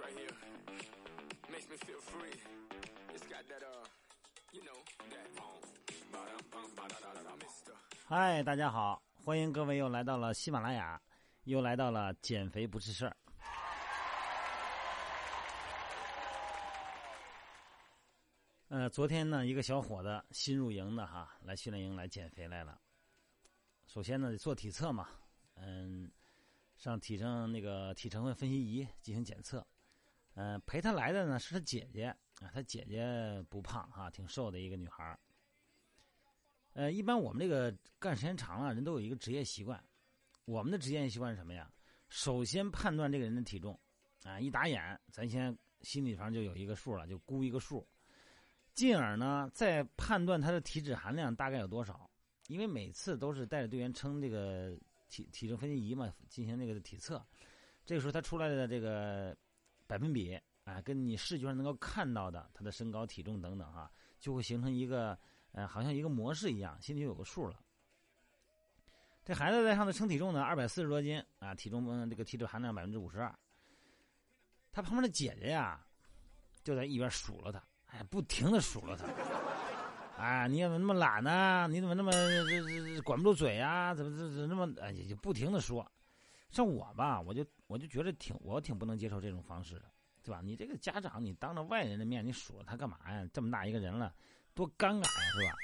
right here makes me feel free. It's got that uh, you know that um, ba-dum, bum, ba-da-da-da-da, Mister. 嗨，大家好，欢迎各位又来到了喜马拉雅，又来到了减肥不是事儿。呃，昨天呢，一个小伙子新入营的哈，来训练营来减肥来了。首先呢，做体测嘛，嗯，上体征那个体成分分析仪进行检测。嗯、陪他来的呢是他姐姐啊，他姐姐不胖哈，挺瘦的一个女孩。呃，一般我们这个干时间长了，人都有一个职业习惯。我们的职业习惯是什么呀？首先判断这个人的体重，啊，一打眼，咱先心里上就有一个数了，就估一个数，进而呢，再判断他的体脂含量大概有多少。因为每次都是带着队员称这个体体重分析仪嘛，进行那个体测，这个时候他出来的这个百分比啊，跟你视觉上能够看到的他的身高、体重等等哈、就会形成一个。呃，好像一个模式一样，心里就有个数了。这孩子在上头称体重呢，二百四十多斤啊，体重嗯，这个体脂含量百分之五十二。他旁边的姐姐呀，就在一边数落他，哎，不停的数落他。哎，你怎么那么懒呢、你怎么那么这这管不住嘴呀、怎么这这那么哎，就不停的说。像我吧，我就我就觉得挺我挺不能接受这种方式的，对吧？你这个家长，你当着外人的面，你数落他干嘛呀？这么大一个人了。多尴尬呀，是吧？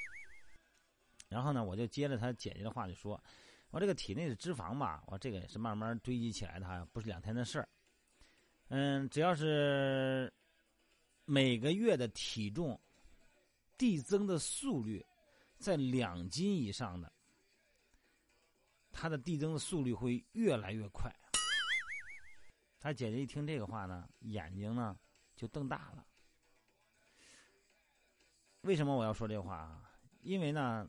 然后呢，我就接着他姐姐的话就说：“我这个体内的脂肪吧，我这个也是慢慢堆积起来的，哈，不是两天的事儿。嗯，只要是每个月的体重递增的速率在两斤以上的，它的递增的速率会越来越快。”他姐姐一听这个话呢，眼睛呢就瞪大了。为什么我要说这话啊？因为呢，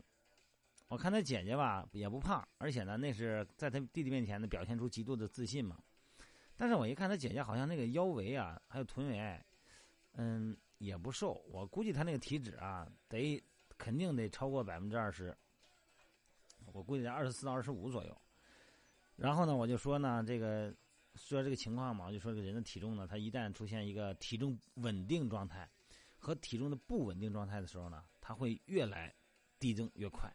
我看他姐姐吧也不胖，而且呢，那是在他弟弟面前呢表现出极度的自信嘛。但是我一看他姐姐好像那个腰围啊，还有臀围，嗯，也不瘦。我估计他那个体脂啊，得肯定得超过百分之二十。我估计在二十四到二十五左右。然后呢，我就说呢，这个说这个情况嘛，就说这个人的体重呢，他一旦出现一个体重稳定状态。和体重的不稳定状态的时候呢，它会越来递增越快。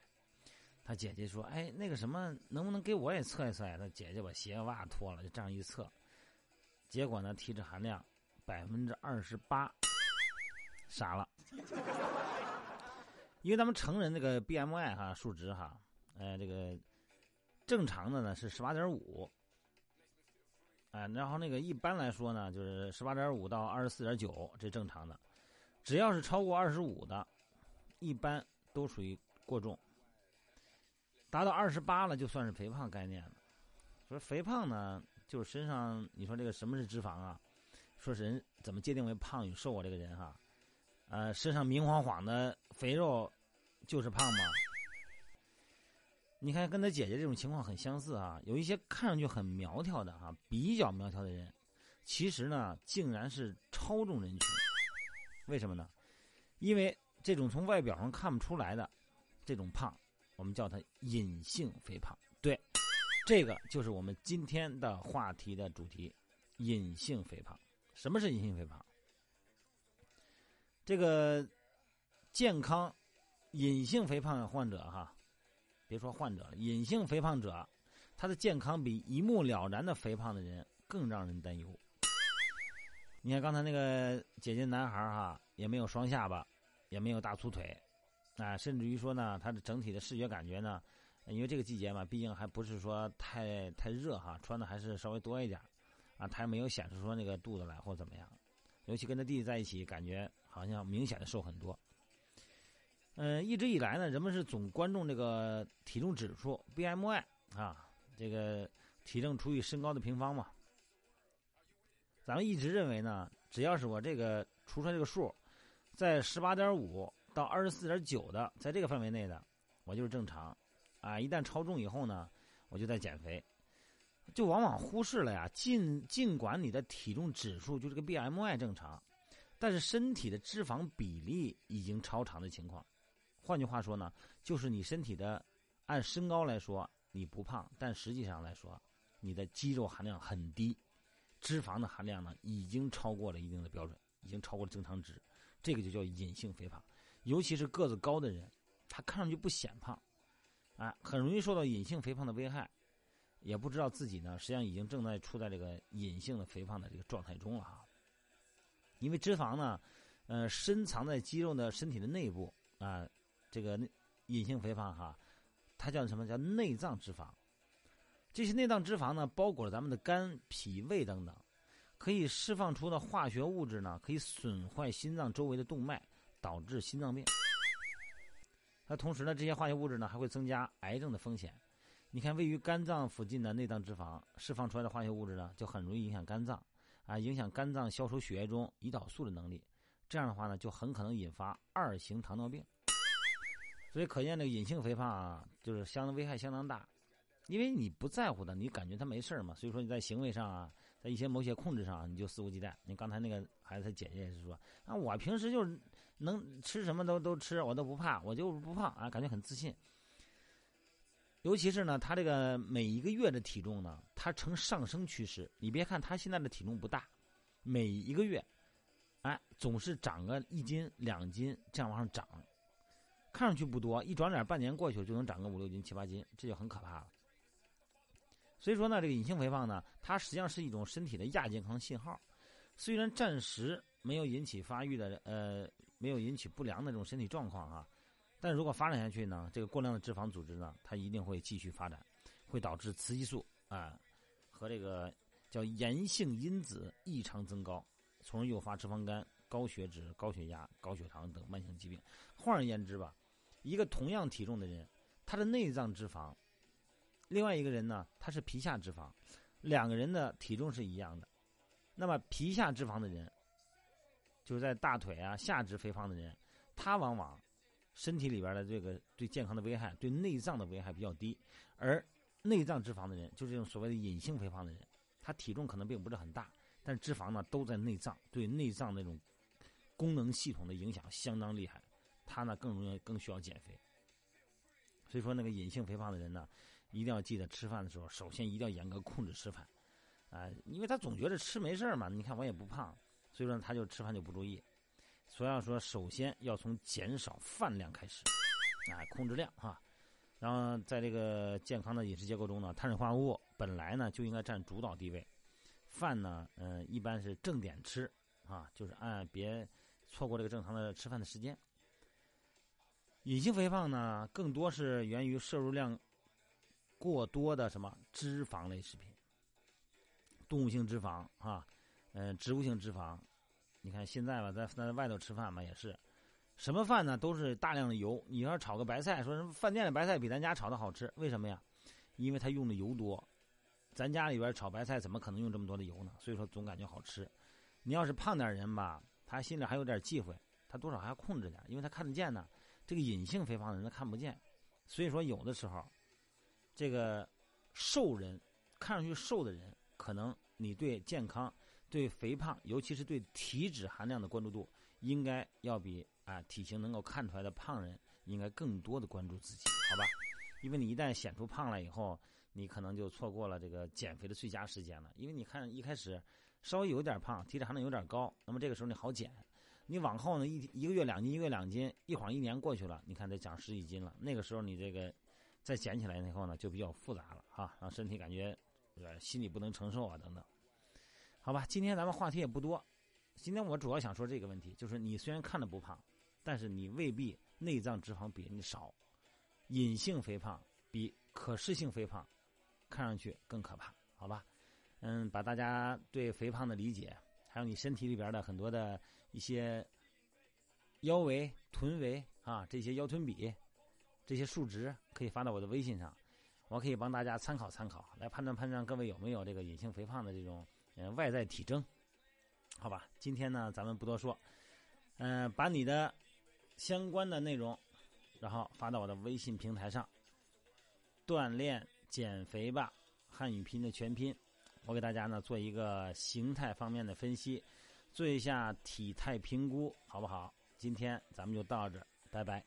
他姐姐说：“哎，那个什么，能不能给我也测一测呀？”他姐姐把鞋袜脱了，就这样一测，结果呢，体脂含量百分之二十八，傻了。因为咱们成人这个 BMI 哈数值哈，呃，这个正常的呢是十八点五，啊，然后那个一般来说呢，就是十八点五到二十四点九，这正常的。只要是超过二十五的，一般都属于过重。达到二十八了，就算是肥胖概念了。说肥胖呢，就是身上你说这个什么是脂肪啊？说人怎么界定为胖与瘦啊？这个人哈，呃，身上明晃晃的肥肉就是胖吗？你看，跟他姐姐这种情况很相似啊。有一些看上去很苗条的哈，比较苗条的人，其实呢，竟然是超重人群。为什么呢？因为这种从外表上看不出来的这种胖，我们叫它隐性肥胖。对，这个就是我们今天的话题的主题——隐性肥胖。什么是隐性肥胖？这个健康隐性肥胖的患者哈，别说患者了，隐性肥胖者，他的健康比一目了然的肥胖的人更让人担忧。你看刚才那个姐姐男孩哈，也没有双下巴，也没有大粗腿，啊，甚至于说呢，他的整体的视觉感觉呢，因为这个季节嘛，毕竟还不是说太太热哈，穿的还是稍微多一点，啊，他也没有显示出那个肚子来或怎么样，尤其跟他弟弟在一起，感觉好像明显的瘦很多。嗯，一直以来呢，人们是总关注这个体重指数 BMI 啊，这个体重除以身高的平方嘛。咱们一直认为呢，只要是我这个除出来这个数，在十八点五到二十四点九的，在这个范围内的，我就是正常，啊，一旦超重以后呢，我就在减肥，就往往忽视了呀。尽尽管你的体重指数就这个 BMI 正常，但是身体的脂肪比例已经超常的情况。换句话说呢，就是你身体的按身高来说你不胖，但实际上来说，你的肌肉含量很低。脂肪的含量呢已经超过了一定的标准，已经超过了正常值，这个就叫隐性肥胖。尤其是个子高的人，他看上去不显胖，啊，很容易受到隐性肥胖的危害，也不知道自己呢实际上已经正在处在这个隐性的肥胖的这个状态中了哈。因为脂肪呢，呃，深藏在肌肉的身体的内部啊，这个隐性肥胖哈，它叫什么叫内脏脂肪？这些内脏脂肪呢，包裹了咱们的肝、脾、胃等等，可以释放出的化学物质呢，可以损坏心脏周围的动脉，导致心脏病。那同时呢，这些化学物质呢，还会增加癌症的风险。你看，位于肝脏附近的内脏脂肪释放出来的化学物质呢，就很容易影响肝脏，啊，影响肝脏消除血液中胰岛素的能力。这样的话呢，就很可能引发二型糖尿病。所以，可见这个隐性肥胖啊，就是相当危害相当大。因为你不在乎的，你感觉他没事嘛，所以说你在行为上啊，在一些某些控制上，你就肆无忌惮。你刚才那个孩子他姐姐也是说，啊，我平时就是能吃什么都都吃，我都不怕，我就不胖啊，感觉很自信。尤其是呢，他这个每一个月的体重呢，他呈上升趋势。你别看他现在的体重不大，每一个月，哎，总是长个一斤两斤这样往上涨，看上去不多，一转脸半年过去就能长个五六斤七八斤，这就很可怕了。所以说呢，这个隐性肥胖呢，它实际上是一种身体的亚健康信号。虽然暂时没有引起发育的，呃，没有引起不良的这种身体状况啊，但如果发展下去呢，这个过量的脂肪组织呢，它一定会继续发展，会导致雌激素啊和这个叫炎性因子异常增高，从而诱发脂肪肝、高血脂、高血压、高血糖等慢性疾病。换而言之吧，一个同样体重的人，他的内脏脂肪。另外一个人呢，他是皮下脂肪，两个人的体重是一样的。那么皮下脂肪的人，就是在大腿啊下肢肥胖的人，他往往身体里边的这个对健康的危害、对内脏的危害比较低。而内脏脂肪的人，就是这种所谓的隐性肥胖的人，他体重可能并不是很大，但脂肪呢都在内脏，对内脏那种功能系统的影响相当厉害，他呢更容易更需要减肥。所以说，那个隐性肥胖的人呢。一定要记得吃饭的时候，首先一定要严格控制吃饭，啊，因为他总觉得吃没事嘛。你看我也不胖，所以说他就吃饭就不注意。所以要说，首先要从减少饭量开始，啊，控制量哈。然后在这个健康的饮食结构中呢，碳水化合物本来呢就应该占主导地位，饭呢，嗯，一般是正点吃啊，就是按别错过这个正常的吃饭的时间。隐性肥胖呢，更多是源于摄入量。过多的什么脂肪类食品，动物性脂肪啊，嗯，植物性脂肪，你看现在吧，在在外头吃饭嘛，也是，什么饭呢，都是大量的油。你要炒个白菜，说什么饭店的白菜比咱家炒的好吃，为什么呀？因为它用的油多，咱家里边炒白菜怎么可能用这么多的油呢？所以说总感觉好吃。你要是胖点人吧，他心里还有点忌讳，他多少还要控制点，因为他看得见呢。这个隐性肥胖的人他看不见，所以说有的时候。这个瘦人，看上去瘦的人，可能你对健康、对肥胖，尤其是对体脂含量的关注度，应该要比啊体型能够看出来的胖人，应该更多的关注自己，好吧？因为你一旦显出胖来以后，你可能就错过了这个减肥的最佳时间了。因为你看一开始稍微有点胖，体脂含量有点高，那么这个时候你好减。你往后呢一一个月两斤，一个月两斤，一晃一年过去了，你看得长十几斤了，那个时候你这个。再捡起来以后呢，就比较复杂了哈，让身体感觉心里不能承受啊等等。好吧，今天咱们话题也不多，今天我主要想说这个问题，就是你虽然看着不胖，但是你未必内脏脂肪比人家少，隐性肥胖比可视性肥胖看上去更可怕，好吧？嗯，把大家对肥胖的理解，还有你身体里边的很多的一些腰围、臀围啊，这些腰臀比。这些数值可以发到我的微信上，我可以帮大家参考参考，来判断判断各位有没有这个隐性肥胖的这种嗯外在体征，好吧？今天呢，咱们不多说，嗯，把你的相关的内容，然后发到我的微信平台上，锻炼减肥吧，汉语拼音的全拼，我给大家呢做一个形态方面的分析，做一下体态评估，好不好？今天咱们就到这，拜拜。